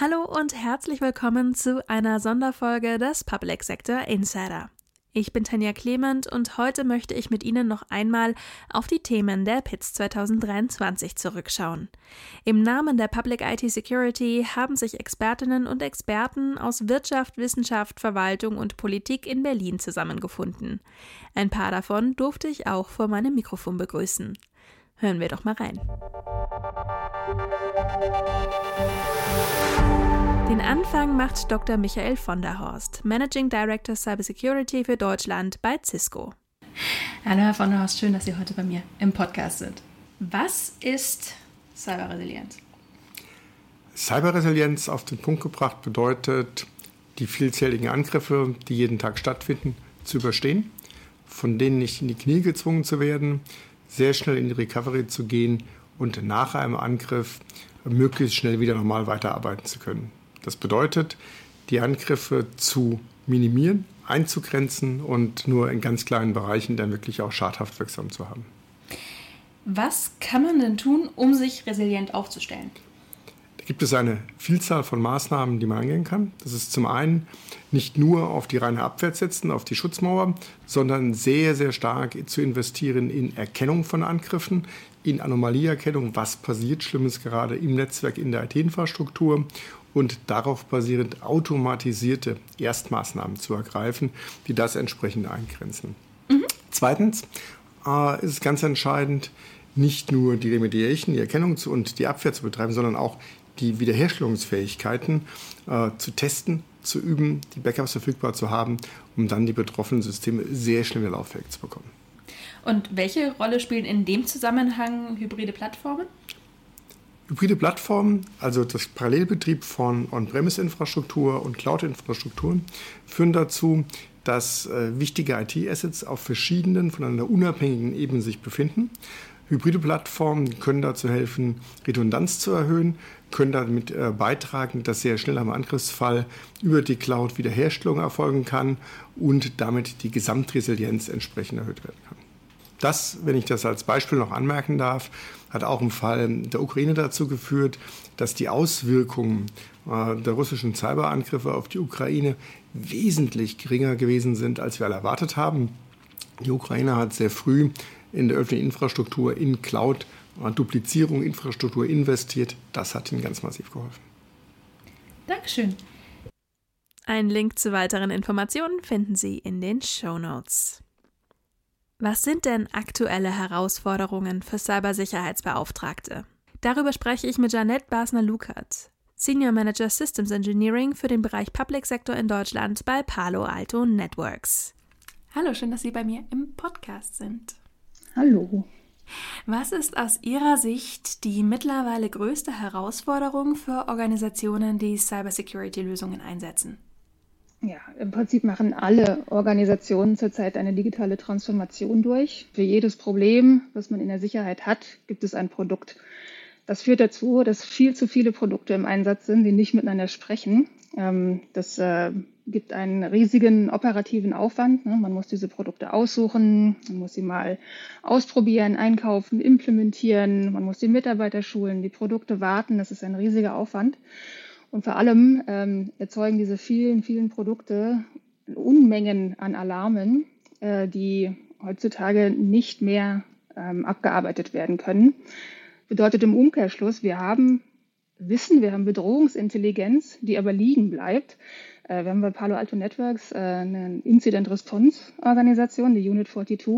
Hallo und herzlich willkommen zu einer Sonderfolge des Public Sector Insider. Ich bin Tanja Clement und heute möchte ich mit Ihnen noch einmal auf die Themen der PITS 2023 zurückschauen. Im Namen der Public IT Security haben sich Expertinnen und Experten aus Wirtschaft, Wissenschaft, Verwaltung und Politik in Berlin zusammengefunden. Ein paar davon durfte ich auch vor meinem Mikrofon begrüßen. Hören wir doch mal rein. Den Anfang macht Dr. Michael von der Horst, Managing Director Cybersecurity für Deutschland bei Cisco. Hallo Herr von der Horst, schön, dass Sie heute bei mir im Podcast sind. Was ist Cyberresilienz? Cyberresilienz auf den Punkt gebracht bedeutet, die vielzähligen Angriffe, die jeden Tag stattfinden, zu überstehen, von denen nicht in die Knie gezwungen zu werden, sehr schnell in die Recovery zu gehen und nach einem Angriff möglichst schnell wieder normal weiterarbeiten zu können. Das bedeutet, die Angriffe zu minimieren, einzugrenzen und nur in ganz kleinen Bereichen dann wirklich auch schadhaft wirksam zu haben. Was kann man denn tun, um sich resilient aufzustellen? Da gibt es eine Vielzahl von Maßnahmen, die man angehen kann. Das ist zum einen nicht nur auf die reine Abwehr setzen, auf die Schutzmauer, sondern sehr, sehr stark zu investieren in Erkennung von Angriffen, in Anomalieerkennung, was passiert Schlimmes gerade im Netzwerk, in der IT-Infrastruktur und darauf basierend automatisierte Erstmaßnahmen zu ergreifen, die das entsprechend eingrenzen. Mhm. Zweitens äh, ist es ganz entscheidend, nicht nur die Remediation, die Erkennung und die Abwehr zu betreiben, sondern auch die Wiederherstellungsfähigkeiten äh, zu testen, zu üben, die Backups verfügbar zu haben, um dann die betroffenen Systeme sehr schnell wieder lauffähig zu bekommen. Und welche Rolle spielen in dem Zusammenhang hybride Plattformen? Hybride Plattformen, also das Parallelbetrieb von On-Premise-Infrastruktur und Cloud-Infrastrukturen, führen dazu, dass äh, wichtige IT-Assets auf verschiedenen, voneinander unabhängigen Ebenen sich befinden. Hybride Plattformen können dazu helfen, Redundanz zu erhöhen, können damit äh, beitragen, dass sehr schnell am Angriffsfall über die Cloud Wiederherstellung erfolgen kann und damit die Gesamtresilienz entsprechend erhöht werden kann. Das, wenn ich das als Beispiel noch anmerken darf, hat auch im Fall der Ukraine dazu geführt, dass die Auswirkungen äh, der russischen Cyberangriffe auf die Ukraine wesentlich geringer gewesen sind, als wir alle erwartet haben. Die Ukraine hat sehr früh in der öffentlichen Infrastruktur, in Cloud, äh, Duplizierung, Infrastruktur investiert. Das hat ihnen ganz massiv geholfen. Dankeschön. Ein Link zu weiteren Informationen finden Sie in den Show Notes. Was sind denn aktuelle Herausforderungen für Cybersicherheitsbeauftragte? Darüber spreche ich mit Janette Basner-Lukert, Senior Manager Systems Engineering für den Bereich Public Sector in Deutschland bei Palo Alto Networks. Hallo, schön, dass Sie bei mir im Podcast sind. Hallo. Was ist aus Ihrer Sicht die mittlerweile größte Herausforderung für Organisationen, die Cybersecurity-Lösungen einsetzen? Ja, im Prinzip machen alle Organisationen zurzeit eine digitale Transformation durch. Für jedes Problem, was man in der Sicherheit hat, gibt es ein Produkt. Das führt dazu, dass viel zu viele Produkte im Einsatz sind, die nicht miteinander sprechen. Ähm, das äh, gibt einen riesigen operativen Aufwand. Ne? Man muss diese Produkte aussuchen, man muss sie mal ausprobieren, einkaufen, implementieren, man muss die Mitarbeiter schulen, die Produkte warten. Das ist ein riesiger Aufwand. Und vor allem ähm, erzeugen diese vielen, vielen Produkte Unmengen an Alarmen, äh, die heutzutage nicht mehr ähm, abgearbeitet werden können. Bedeutet im Umkehrschluss, wir haben Wissen, wir haben Bedrohungsintelligenz, die aber liegen bleibt. Äh, wir haben bei Palo Alto Networks äh, eine Incident-Response-Organisation, die Unit 42.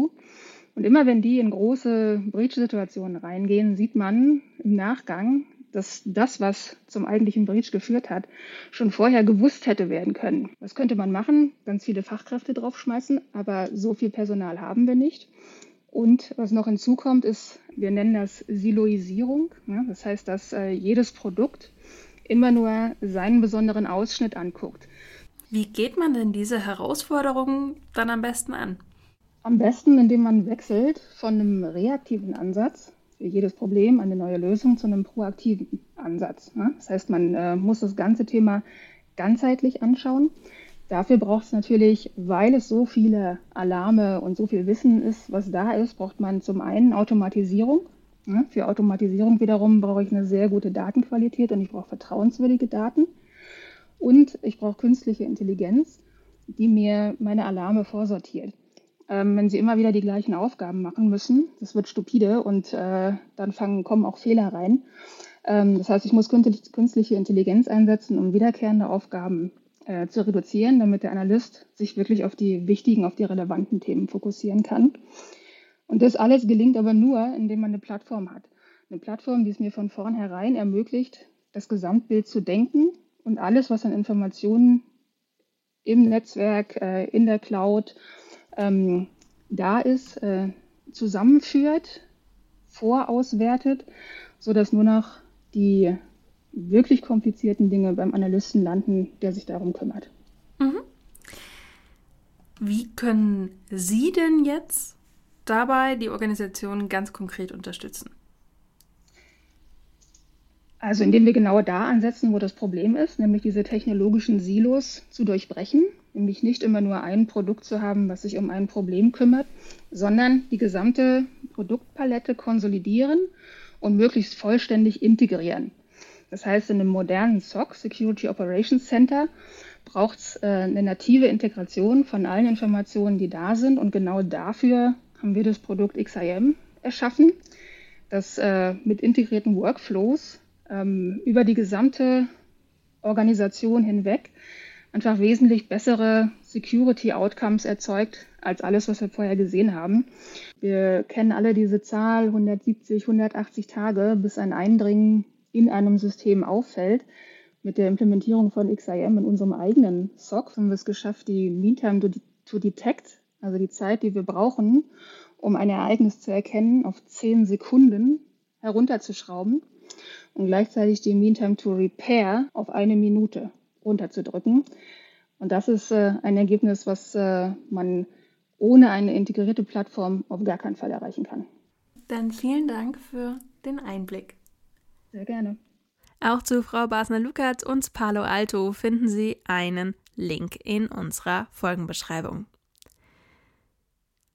Und immer wenn die in große Breach-Situationen reingehen, sieht man im Nachgang, dass das, was zum eigentlichen Breach geführt hat, schon vorher gewusst hätte werden können. Was könnte man machen? Ganz viele Fachkräfte draufschmeißen, aber so viel Personal haben wir nicht. Und was noch hinzukommt, ist, wir nennen das Siloisierung. Ja, das heißt, dass äh, jedes Produkt immer nur seinen besonderen Ausschnitt anguckt. Wie geht man denn diese Herausforderungen dann am besten an? Am besten, indem man wechselt von einem reaktiven Ansatz für jedes Problem eine neue Lösung zu einem proaktiven Ansatz. Ne? Das heißt, man äh, muss das ganze Thema ganzheitlich anschauen. Dafür braucht es natürlich, weil es so viele Alarme und so viel Wissen ist, was da ist, braucht man zum einen Automatisierung. Ja, für Automatisierung wiederum brauche ich eine sehr gute Datenqualität und ich brauche vertrauenswürdige Daten. Und ich brauche künstliche Intelligenz, die mir meine Alarme vorsortiert. Ähm, wenn Sie immer wieder die gleichen Aufgaben machen müssen, das wird stupide und äh, dann fangen, kommen auch Fehler rein. Ähm, das heißt, ich muss künstliche Intelligenz einsetzen, um wiederkehrende Aufgaben äh, zu reduzieren, damit der Analyst sich wirklich auf die wichtigen, auf die relevanten Themen fokussieren kann. Und das alles gelingt aber nur, indem man eine Plattform hat. Eine Plattform, die es mir von vornherein ermöglicht, das Gesamtbild zu denken und alles, was an Informationen im Netzwerk, äh, in der Cloud ähm, da ist, äh, zusammenführt, vorauswertet, sodass nur noch die wirklich komplizierten Dinge beim Analysten landen, der sich darum kümmert. Mhm. Wie können Sie denn jetzt dabei die Organisation ganz konkret unterstützen? Also indem wir genau da ansetzen, wo das Problem ist, nämlich diese technologischen Silos zu durchbrechen, nämlich nicht immer nur ein Produkt zu haben, was sich um ein Problem kümmert, sondern die gesamte Produktpalette konsolidieren und möglichst vollständig integrieren. Das heißt, in einem modernen SOC, Security Operations Center, braucht es äh, eine native Integration von allen Informationen, die da sind. Und genau dafür haben wir das Produkt XIM erschaffen, das äh, mit integrierten Workflows ähm, über die gesamte Organisation hinweg einfach wesentlich bessere Security Outcomes erzeugt als alles, was wir vorher gesehen haben. Wir kennen alle diese Zahl 170, 180 Tage, bis ein Eindringen in einem System auffällt. Mit der Implementierung von XIM in unserem eigenen SOC haben wir es geschafft, die Mean Time to Detect, also die Zeit, die wir brauchen, um ein Ereignis zu erkennen, auf 10 Sekunden herunterzuschrauben und gleichzeitig die Mean Time to Repair auf eine Minute runterzudrücken. Und das ist äh, ein Ergebnis, was äh, man ohne eine integrierte Plattform auf gar keinen Fall erreichen kann. Dann vielen Dank für den Einblick. Sehr gerne. Auch zu Frau Basner-Luckert und Palo Alto finden Sie einen Link in unserer Folgenbeschreibung.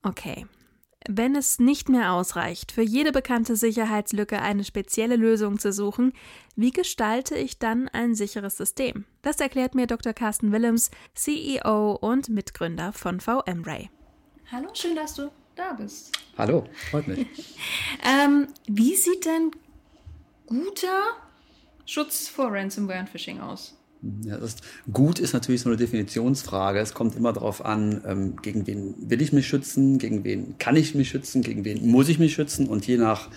Okay, wenn es nicht mehr ausreicht, für jede bekannte Sicherheitslücke eine spezielle Lösung zu suchen, wie gestalte ich dann ein sicheres System? Das erklärt mir Dr. Carsten Willems, CEO und Mitgründer von VMray. Hallo, schön, dass du da bist. Hallo, freut mich. ähm, wie sieht denn guter Schutz vor Ransomware und Phishing aus? Ja, ist, gut ist natürlich so eine Definitionsfrage. Es kommt immer darauf an, ähm, gegen wen will ich mich schützen, gegen wen kann ich mich schützen, gegen wen muss ich mich schützen und je nach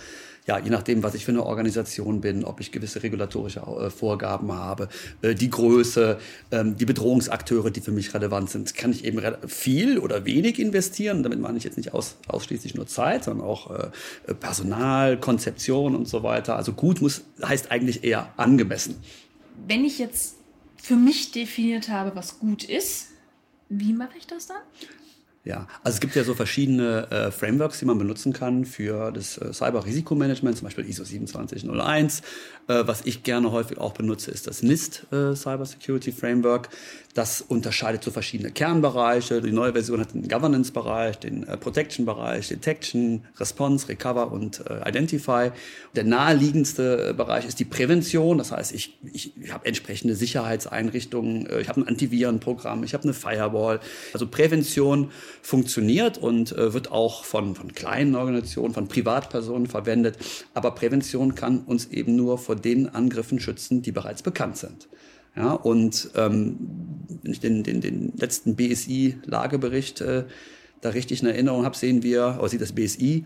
ja, je nachdem, was ich für eine Organisation bin, ob ich gewisse regulatorische äh, Vorgaben habe, äh, die Größe, ähm, die Bedrohungsakteure, die für mich relevant sind, kann ich eben viel oder wenig investieren. Damit meine ich jetzt nicht aus, ausschließlich nur Zeit, sondern auch äh, Personal, Konzeption und so weiter. Also gut muss, heißt eigentlich eher angemessen. Wenn ich jetzt für mich definiert habe, was gut ist, wie mache ich das dann? Ja, also es gibt ja so verschiedene äh, Frameworks, die man benutzen kann für das äh, Cyber-Risikomanagement, zum Beispiel ISO 2701. Äh, was ich gerne häufig auch benutze, ist das NIST äh, Cyber Security Framework. Das unterscheidet so verschiedene Kernbereiche. Die neue Version hat den Governance-Bereich, den äh, Protection-Bereich, Detection, Response, Recover und äh, Identify. Der naheliegendste äh, Bereich ist die Prävention. Das heißt, ich, ich, ich habe entsprechende Sicherheitseinrichtungen, äh, ich habe ein Antivirenprogramm, ich habe eine Firewall. Also Prävention funktioniert und äh, wird auch von, von kleinen Organisationen, von Privatpersonen verwendet. Aber Prävention kann uns eben nur vor den Angriffen schützen, die bereits bekannt sind. Ja, und ähm, wenn ich den, den, den letzten BSI-Lagebericht äh, da richtig in Erinnerung habe, sehen wir, oder sieht das BSI,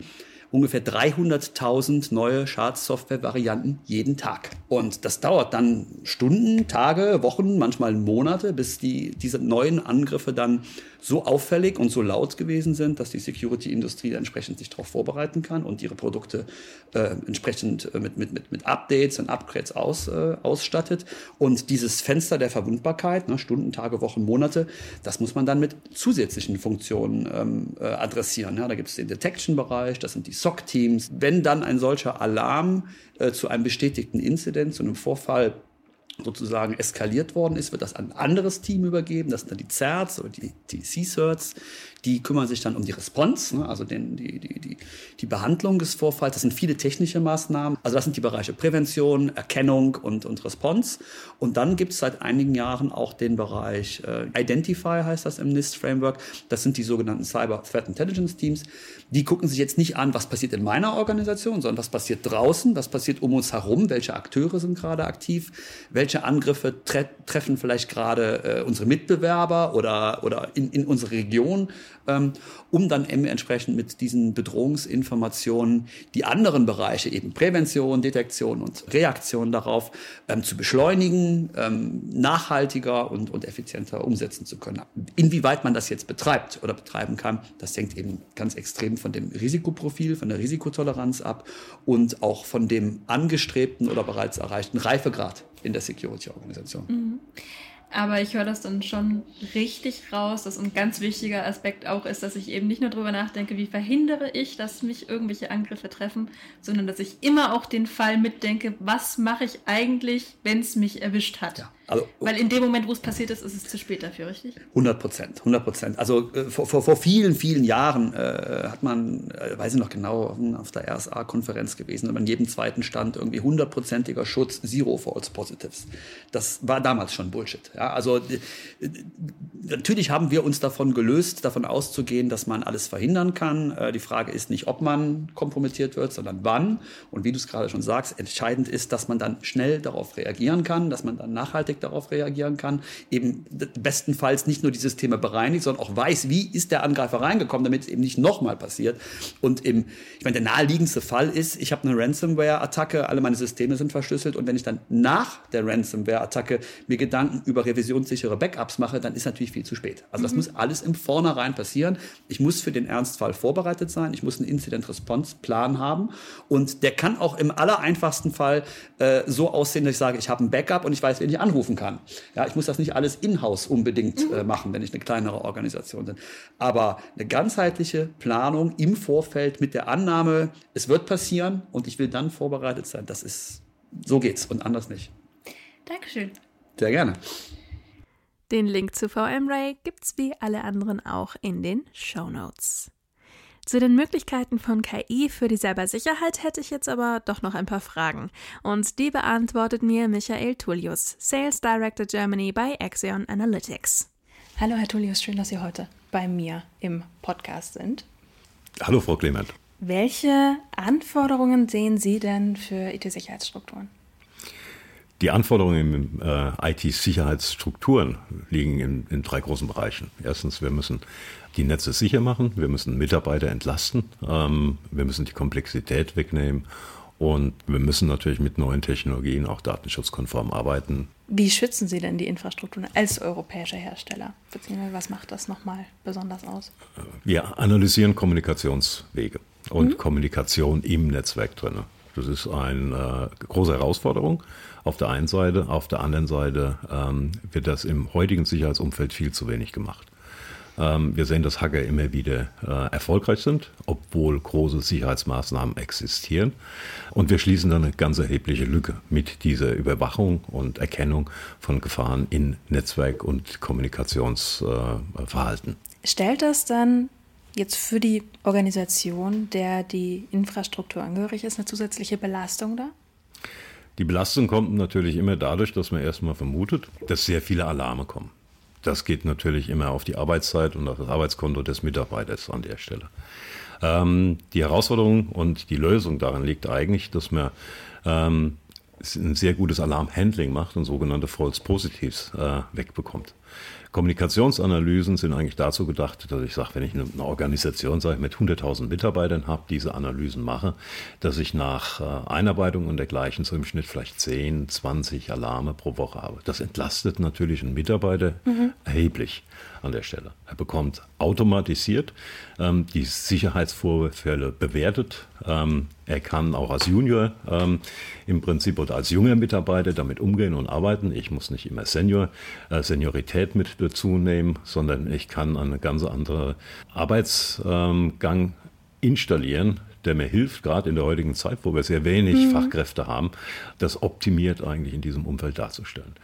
ungefähr 300.000 neue Schadsoftware-Varianten jeden Tag. Und das dauert dann Stunden, Tage, Wochen, manchmal Monate, bis die, diese neuen Angriffe dann so auffällig und so laut gewesen sind, dass die Security-Industrie entsprechend sich darauf vorbereiten kann und ihre Produkte äh, entsprechend äh, mit, mit, mit, mit Updates und Upgrades aus, äh, ausstattet. Und dieses Fenster der Verwundbarkeit, ne, Stunden, Tage, Wochen, Monate, das muss man dann mit zusätzlichen Funktionen ähm, äh, adressieren. Ja, da gibt es den Detection-Bereich, das sind die SOC-Teams. Wenn dann ein solcher Alarm äh, zu einem bestätigten Incident, zu einem Vorfall sozusagen eskaliert worden ist, wird das an ein anderes Team übergeben. Das sind dann die CERTs oder die, die C-Certs. Die kümmern sich dann um die Response, ne, also den, die, die, die, die Behandlung des Vorfalls. Das sind viele technische Maßnahmen. Also das sind die Bereiche Prävention, Erkennung und, und Response. Und dann gibt es seit einigen Jahren auch den Bereich äh, Identify, heißt das im NIST-Framework. Das sind die sogenannten Cyber Threat Intelligence Teams. Die gucken sich jetzt nicht an, was passiert in meiner Organisation, sondern was passiert draußen, was passiert um uns herum, welche Akteure sind gerade aktiv, welche Angriffe tre treffen vielleicht gerade äh, unsere Mitbewerber oder, oder in, in unsere Region ähm, um dann entsprechend mit diesen Bedrohungsinformationen die anderen Bereiche, eben Prävention, Detektion und Reaktion darauf, ähm, zu beschleunigen, ähm, nachhaltiger und, und effizienter umsetzen zu können. Inwieweit man das jetzt betreibt oder betreiben kann, das hängt eben ganz extrem von dem Risikoprofil, von der Risikotoleranz ab und auch von dem angestrebten oder bereits erreichten Reifegrad in der Security-Organisation. Mhm. Aber ich höre das dann schon richtig raus, dass ein ganz wichtiger Aspekt auch ist, dass ich eben nicht nur darüber nachdenke, wie verhindere ich, dass mich irgendwelche Angriffe treffen, sondern dass ich immer auch den Fall mitdenke, was mache ich eigentlich, wenn es mich erwischt hat. Ja. Also, Weil in dem Moment, wo es passiert ist, ist es zu spät dafür, richtig? 100 Prozent, 100 Prozent. Also äh, vor, vor, vor vielen, vielen Jahren äh, hat man, äh, weiß ich noch genau, auf der RSA-Konferenz gewesen, und an jedem zweiten Stand irgendwie hundertprozentiger Schutz, Zero False Positives. Das war damals schon Bullshit. Ja? Also äh, natürlich haben wir uns davon gelöst, davon auszugehen, dass man alles verhindern kann. Äh, die Frage ist nicht, ob man kompromittiert wird, sondern wann. Und wie du es gerade schon sagst, entscheidend ist, dass man dann schnell darauf reagieren kann, dass man dann nachhaltig nachhaltig darauf reagieren kann, eben bestenfalls nicht nur dieses Thema bereinigt, sondern auch weiß, wie ist der Angreifer reingekommen, damit es eben nicht nochmal passiert. Und im, ich meine, der naheliegendste Fall ist, ich habe eine Ransomware-Attacke, alle meine Systeme sind verschlüsselt und wenn ich dann nach der Ransomware-Attacke mir Gedanken über revisionssichere Backups mache, dann ist natürlich viel zu spät. Also das mhm. muss alles im Vornherein passieren. Ich muss für den Ernstfall vorbereitet sein. Ich muss einen Incident-Response-Plan haben und der kann auch im allereinfachsten Fall äh, so aussehen, dass ich sage, ich habe ein Backup und ich weiß, wen ich anrufe anrufen kann. Ja, ich muss das nicht alles in-house unbedingt äh, machen, wenn ich eine kleinere Organisation bin. Aber eine ganzheitliche Planung im Vorfeld mit der Annahme, es wird passieren und ich will dann vorbereitet sein, das ist, so geht's und anders nicht. Dankeschön. Sehr gerne. Den Link zu VMRay gibt's wie alle anderen auch in den Show Notes. Zu den Möglichkeiten von KI für die Cybersicherheit hätte ich jetzt aber doch noch ein paar Fragen. Und die beantwortet mir Michael Tullius, Sales Director Germany bei Axion Analytics. Hallo Herr Tullius, schön, dass Sie heute bei mir im Podcast sind. Hallo Frau Clement. Welche Anforderungen sehen Sie denn für IT-Sicherheitsstrukturen? Die Anforderungen in äh, IT-Sicherheitsstrukturen liegen in, in, drei großen Bereichen. Erstens, wir müssen die Netze sicher machen, wir müssen Mitarbeiter entlasten, ähm, wir müssen die Komplexität wegnehmen und wir müssen natürlich mit neuen Technologien auch datenschutzkonform arbeiten. Wie schützen Sie denn die Infrastrukturen als europäischer Hersteller? Beziehungsweise was macht das nochmal besonders aus? Wir analysieren Kommunikationswege und mhm. Kommunikation im Netzwerk drin. Das ist eine äh, große Herausforderung auf der einen Seite. Auf der anderen Seite ähm, wird das im heutigen Sicherheitsumfeld viel zu wenig gemacht. Ähm, wir sehen, dass Hacker immer wieder äh, erfolgreich sind, obwohl große Sicherheitsmaßnahmen existieren. Und wir schließen dann eine ganz erhebliche Lücke mit dieser Überwachung und Erkennung von Gefahren in Netzwerk- und Kommunikationsverhalten. Stellt das dann jetzt für die Organisation, der die Infrastruktur angehörig ist, eine zusätzliche Belastung da? Die Belastung kommt natürlich immer dadurch, dass man erstmal vermutet, dass sehr viele Alarme kommen. Das geht natürlich immer auf die Arbeitszeit und auf das Arbeitskonto des Mitarbeiters an der Stelle. Ähm, die Herausforderung und die Lösung darin liegt eigentlich, dass man ähm, ein sehr gutes Alarmhandling macht und sogenannte False Positives äh, wegbekommt. Kommunikationsanalysen sind eigentlich dazu gedacht, dass ich sage, wenn ich eine, Organisation sage, mit 100.000 Mitarbeitern habe, diese Analysen mache, dass ich nach äh, Einarbeitung und dergleichen so im Schnitt vielleicht 10, 20 Alarme pro Woche habe. Das entlastet natürlich einen Mitarbeiter mhm. erheblich an der Stelle. Er bekommt automatisiert ähm, die Sicherheitsvorfälle bewertet. Ähm, er kann auch als Junior ähm, im Prinzip oder als junger Mitarbeiter damit umgehen und arbeiten. Ich muss nicht immer Senior, äh, Seniorität mit dazu nehmen, sondern ich kann einen ganz anderen Arbeitsgang installieren, der mir hilft, gerade in der heutigen Zeit, wo wir sehr wenig mhm. Fachkräfte haben, das optimiert eigentlich in diesem Umfeld darzustellen.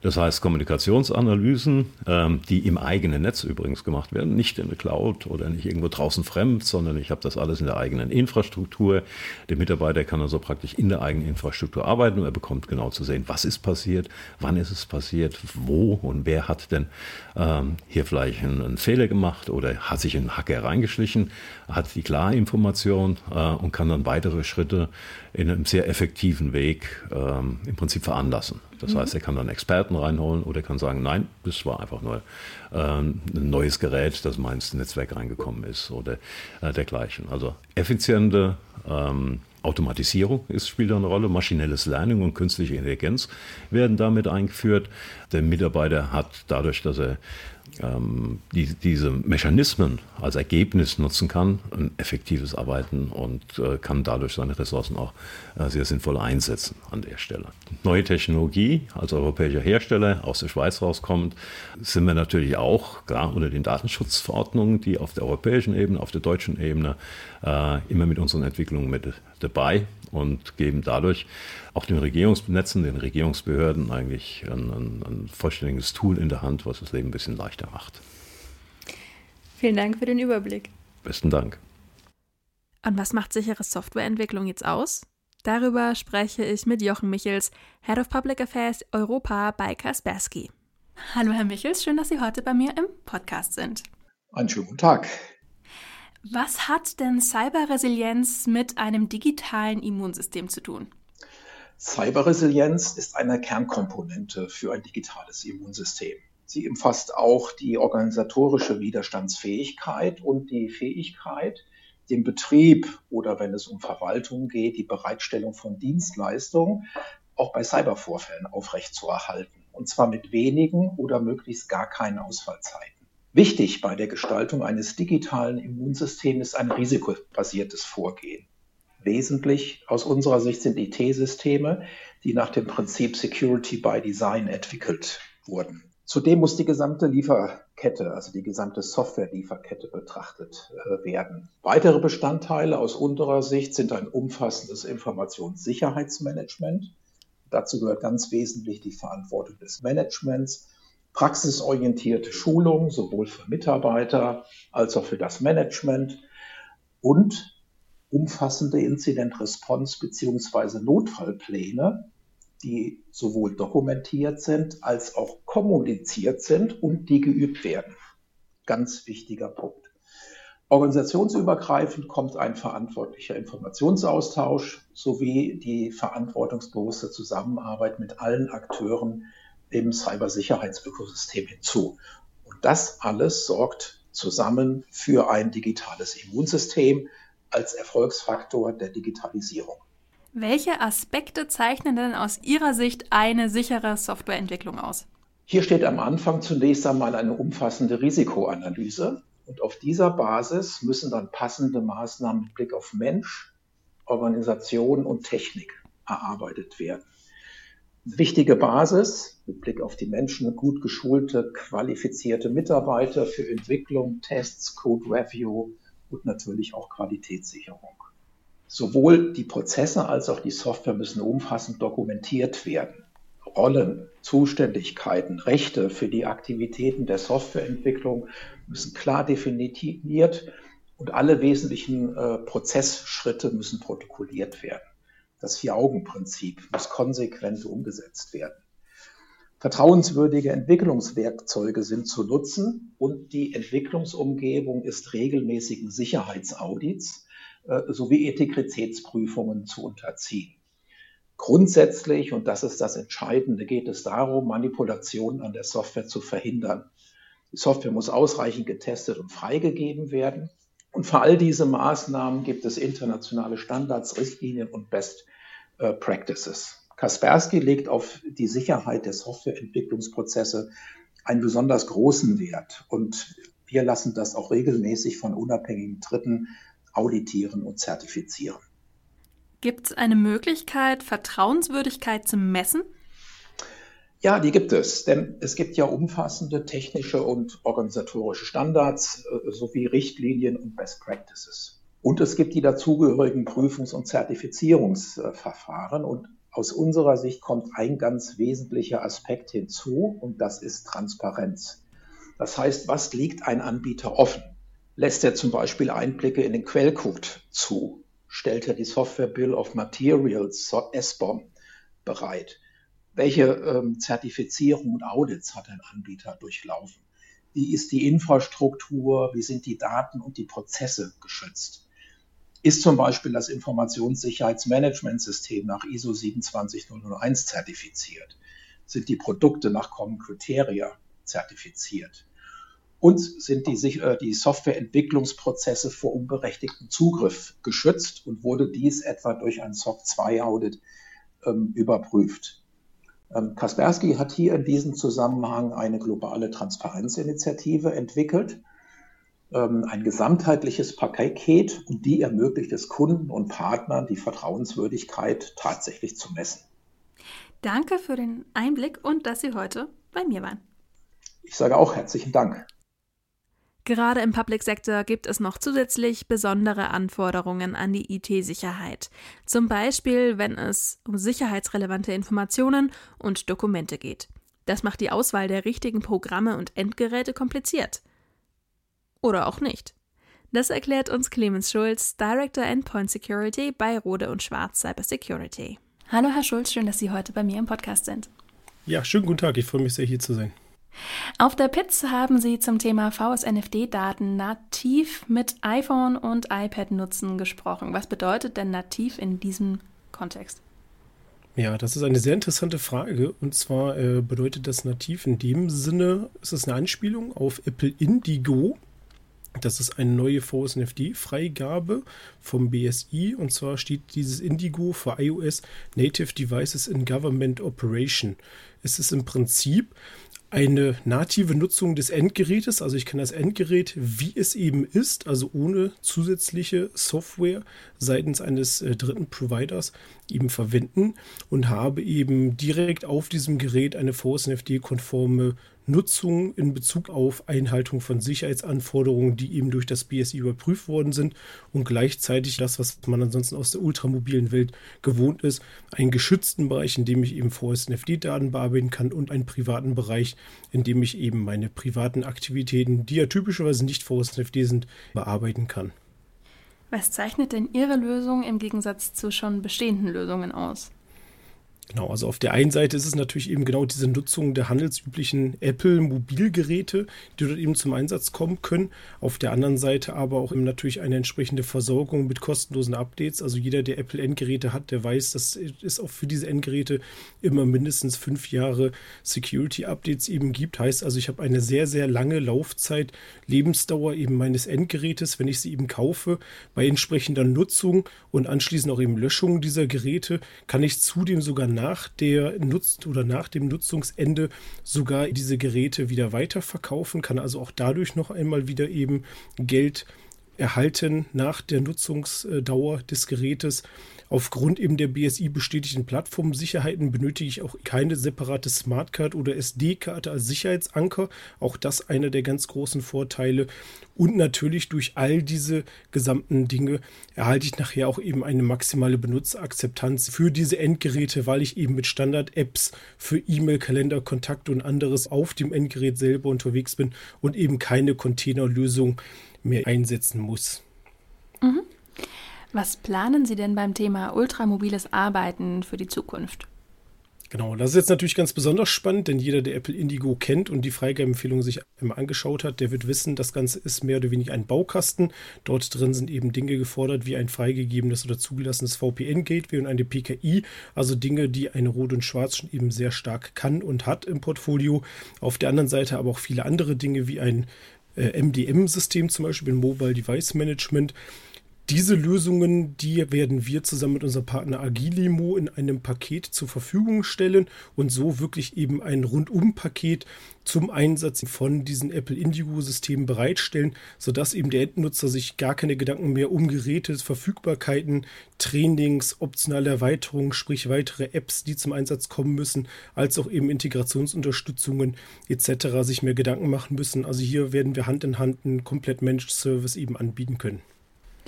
Das heißt, Kommunikationsanalysen, ähm, die im eigenen Netz übrigens gemacht werden, nicht in der Cloud oder nicht irgendwo draußen fremd, sondern ich habe das alles in der eigenen Infrastruktur. Der Mitarbeiter kann also praktisch in der eigenen Infrastruktur arbeiten und er bekommt genau zu sehen, was ist passiert, wann ist es passiert, wo und wer hat denn ähm, hier vielleicht einen, einen, Fehler gemacht oder hat sich ein Hacker reingeschlichen, hat die klare Information äh, und kann dann weitere Schritte in einem sehr effektiven Weg ähm, im Prinzip veranlassen. Das mhm. heißt, er kann dann Experten reinholen oder kann sagen, nein, das war einfach nur ähm, ein neues Gerät, das mal ins Netzwerk reingekommen ist oder äh, dergleichen. Also effiziente ähm, Automatisierung ist, spielt eine Rolle, maschinelles Lernen und künstliche Intelligenz werden damit eingeführt. Der Mitarbeiter hat dadurch, dass er ähm, die, diese Mechanismen als Ergebnis nutzen kann, ein effektives Arbeiten und äh, kann dadurch seine Ressourcen auch äh, sehr sinnvoll einsetzen an der Stelle. Neue Technologie als europäischer Hersteller aus der Schweiz rauskommt, sind wir natürlich auch, klar unter den Datenschutzverordnungen, die auf der europäischen Ebene, auf der deutschen Ebene äh, immer mit unseren Entwicklungen mit dabei und geben dadurch auch den Regierungsnetzen, den Regierungsbehörden eigentlich ein, ein, ein vollständiges Tool in der Hand, was das Leben ein bisschen leichter macht. Vielen Dank für den Überblick. Besten Dank. Und was macht sichere Softwareentwicklung jetzt aus? Darüber spreche ich mit Jochen Michels, Head of Public Affairs Europa bei Kaspersky. Hallo Herr Michels, schön, dass Sie heute bei mir im Podcast sind. Einen schönen guten Tag. Was hat denn Cyberresilienz mit einem digitalen Immunsystem zu tun? Cyberresilienz ist eine Kernkomponente für ein digitales Immunsystem. Sie umfasst auch die organisatorische Widerstandsfähigkeit und die Fähigkeit, den Betrieb oder wenn es um Verwaltung geht, die Bereitstellung von Dienstleistungen auch bei Cybervorfällen aufrechtzuerhalten. Und zwar mit wenigen oder möglichst gar keinen Ausfallzeiten. Wichtig bei der Gestaltung eines digitalen Immunsystems ist ein risikobasiertes Vorgehen. Wesentlich aus unserer Sicht sind IT-Systeme, die nach dem Prinzip Security by Design entwickelt wurden. Zudem muss die gesamte Lieferkette, also die gesamte Software-Lieferkette betrachtet äh, werden. Weitere Bestandteile aus unserer Sicht sind ein umfassendes Informationssicherheitsmanagement. Dazu gehört ganz wesentlich die Verantwortung des Managements praxisorientierte Schulung, sowohl für Mitarbeiter als auch für das Management und umfassende Incident-Response bzw. Notfallpläne, die sowohl dokumentiert sind als auch kommuniziert sind und die geübt werden. Ganz wichtiger Punkt. Organisationsübergreifend kommt ein verantwortlicher Informationsaustausch sowie die verantwortungsbewusste Zusammenarbeit mit allen Akteuren im Cybersicherheitsökosystem hinzu. Und das alles sorgt zusammen für ein digitales Immunsystem als Erfolgsfaktor der Digitalisierung. Welche Aspekte zeichnen denn aus Ihrer Sicht eine sichere Softwareentwicklung aus? Hier steht am Anfang zunächst einmal eine umfassende Risikoanalyse. Und auf dieser Basis müssen dann passende Maßnahmen mit Blick auf Mensch, Organisation und Technik erarbeitet werden wichtige Basis mit Blick auf die Menschen, gut geschulte, qualifizierte Mitarbeiter für Entwicklung, Tests, Code Review und natürlich auch Qualitätssicherung. Sowohl die Prozesse als auch die Software müssen umfassend dokumentiert werden. Rollen, Zuständigkeiten, Rechte für die Aktivitäten der Softwareentwicklung müssen klar definiert und alle wesentlichen äh, Prozessschritte müssen protokolliert werden. Das Vier-Augen-Prinzip muss konsequent umgesetzt werden. Vertrauenswürdige Entwicklungswerkzeuge sind zu nutzen und die Entwicklungsumgebung ist regelmäßigen Sicherheitsaudits sowie Integritätsprüfungen zu unterziehen. Grundsätzlich, und das ist das Entscheidende, geht es darum, Manipulationen an der Software zu verhindern. Die Software muss ausreichend getestet und freigegeben werden. Und für all diese Maßnahmen gibt es internationale Standards, Richtlinien und Best äh, Practices. Kaspersky legt auf die Sicherheit der Softwareentwicklungsprozesse einen besonders großen Wert. Und wir lassen das auch regelmäßig von unabhängigen Dritten auditieren und zertifizieren. Gibt es eine Möglichkeit, Vertrauenswürdigkeit zu messen? Ja, die gibt es, denn es gibt ja umfassende technische und organisatorische Standards äh, sowie Richtlinien und Best Practices. Und es gibt die dazugehörigen Prüfungs- und Zertifizierungsverfahren. Und aus unserer Sicht kommt ein ganz wesentlicher Aspekt hinzu und das ist Transparenz. Das heißt, was liegt ein Anbieter offen? Lässt er zum Beispiel Einblicke in den Quellcode zu? Stellt er die Software Bill of Materials, SBOM, bereit? Welche ähm, Zertifizierung und Audits hat ein Anbieter durchlaufen? Wie ist die Infrastruktur? Wie sind die Daten und die Prozesse geschützt? ist zum Beispiel das Informationssicherheitsmanagementsystem nach ISO 27001 zertifiziert? Sind die Produkte nach Common Criteria zertifiziert? Und sind die, äh, die Softwareentwicklungsprozesse vor unberechtigtem Zugriff geschützt und wurde dies etwa durch ein SOC 2 Audit ähm, überprüft? Ähm, Kaspersky hat hier in diesem Zusammenhang eine globale Transparenzinitiative entwickelt ähm, ein gesamtheitliches Paket und die ermöglicht es Kunden und Partnern, die Vertrauenswürdigkeit tatsächlich zu messen. Danke für den Einblick und dass Sie heute bei mir waren. Ich sage auch herzlichen Dank. Gerade im Public Sector gibt es noch zusätzlich besondere Anforderungen an die IT-Sicherheit. Zum Beispiel, wenn es um sicherheitsrelevante Informationen und Dokumente geht. Das macht die Auswahl der richtigen Programme und Endgeräte kompliziert. Oder auch nicht. Das erklärt uns Clemens Schulz, Director Endpoint Security bei Rode und Schwarz Cyber Security. Hallo Herr Schulz, schön, dass Sie heute bei mir im Podcast sind. Ja, schönen guten Tag, ich freue mich sehr hier zu sein. Auf der PITS haben Sie zum Thema VSNFD-Daten nativ mit iPhone und iPad nutzen gesprochen. Was bedeutet denn nativ in diesem Kontext? Ja, das ist eine sehr interessante Frage. Und zwar äh, bedeutet das nativ in dem Sinne, es ist eine Anspielung auf Apple Indigo. Das ist eine neue VSNFD-Freigabe vom BSI und zwar steht dieses Indigo für iOS Native Devices in Government Operation. Es ist im Prinzip eine native Nutzung des Endgerätes. Also ich kann das Endgerät, wie es eben ist, also ohne zusätzliche Software seitens eines äh, dritten Providers eben verwenden und habe eben direkt auf diesem Gerät eine VSNFD-konforme Nutzung in Bezug auf Einhaltung von Sicherheitsanforderungen, die eben durch das BSI überprüft worden sind und gleichzeitig das, was man ansonsten aus der ultramobilen Welt gewohnt ist, einen geschützten Bereich, in dem ich eben VSNFD-Daten bearbeiten kann und einen privaten Bereich, in dem ich eben meine privaten Aktivitäten, die ja typischerweise nicht VSNFD sind, bearbeiten kann. Was zeichnet denn Ihre Lösung im Gegensatz zu schon bestehenden Lösungen aus? Genau, also auf der einen Seite ist es natürlich eben genau diese Nutzung der handelsüblichen Apple-Mobilgeräte, die dort eben zum Einsatz kommen können. Auf der anderen Seite aber auch eben natürlich eine entsprechende Versorgung mit kostenlosen Updates. Also jeder, der Apple-Endgeräte hat, der weiß, dass es auch für diese Endgeräte immer mindestens fünf Jahre Security-Updates eben gibt. Heißt also, ich habe eine sehr, sehr lange Laufzeit, Lebensdauer eben meines Endgerätes, wenn ich sie eben kaufe. Bei entsprechender Nutzung und anschließend auch eben Löschung dieser Geräte kann ich zudem sogar nach der Nutz oder nach dem Nutzungsende sogar diese Geräte wieder weiterverkaufen, kann also auch dadurch noch einmal wieder eben Geld erhalten nach der Nutzungsdauer des Gerätes. Aufgrund eben der BSI bestätigten Plattformsicherheiten benötige ich auch keine separate Smartcard oder SD-Karte als Sicherheitsanker. Auch das einer der ganz großen Vorteile. Und natürlich durch all diese gesamten Dinge erhalte ich nachher auch eben eine maximale Benutzerakzeptanz für diese Endgeräte, weil ich eben mit Standard-Apps für E-Mail, Kalender, Kontakte und anderes auf dem Endgerät selber unterwegs bin und eben keine Containerlösung mehr einsetzen muss. Mhm. Was planen Sie denn beim Thema ultramobiles Arbeiten für die Zukunft? Genau, das ist jetzt natürlich ganz besonders spannend, denn jeder, der Apple Indigo kennt und die Freigabeempfehlung sich einmal angeschaut hat, der wird wissen, das Ganze ist mehr oder weniger ein Baukasten. Dort drin sind eben Dinge gefordert wie ein freigegebenes oder zugelassenes VPN-Gateway und eine PKI, also Dinge, die eine Rot und Schwarz schon eben sehr stark kann und hat im Portfolio. Auf der anderen Seite aber auch viele andere Dinge wie ein äh, MDM-System, zum Beispiel ein Mobile Device Management diese Lösungen, die werden wir zusammen mit unserem Partner Agilimo in einem Paket zur Verfügung stellen und so wirklich eben ein Rundum-Paket zum Einsatz von diesen Apple Indigo-Systemen bereitstellen, sodass eben der Endnutzer sich gar keine Gedanken mehr um Geräte, Verfügbarkeiten, Trainings, optionale Erweiterungen, sprich weitere Apps, die zum Einsatz kommen müssen, als auch eben Integrationsunterstützungen etc. sich mehr Gedanken machen müssen. Also hier werden wir Hand in Hand einen komplett Managed Service eben anbieten können.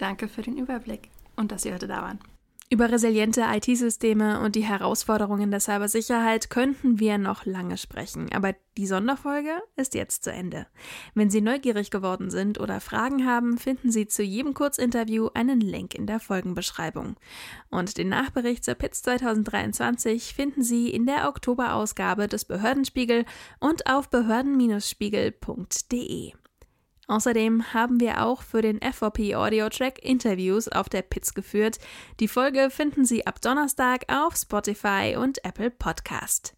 Danke für den Überblick und dass Sie heute da waren. Über resiliente IT-Systeme und die Herausforderungen der Cybersicherheit könnten wir noch lange sprechen, aber die Sonderfolge ist jetzt zu Ende. Wenn Sie neugierig geworden sind oder Fragen haben, finden Sie zu jedem Kurzinterview einen Link in der Folgenbeschreibung. Und den Nachbericht zur PITS 2023 finden Sie in der Oktoberausgabe des Behördenspiegel und auf behörden-spiegel.de. Außerdem haben wir auch für den FOP Audio Track Interviews auf der Pitz geführt. Die Folge finden Sie ab Donnerstag auf Spotify und Apple Podcast.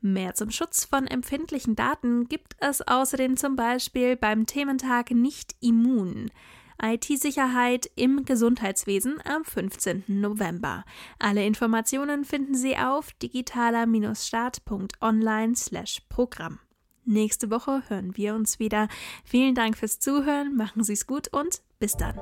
Mehr zum Schutz von empfindlichen Daten gibt es außerdem zum Beispiel beim Thementag Nicht immun. IT-Sicherheit im Gesundheitswesen am 15. November. Alle Informationen finden Sie auf digitaler-start.online/programm. Nächste Woche hören wir uns wieder. Vielen Dank fürs Zuhören, machen Sie es gut und bis dann.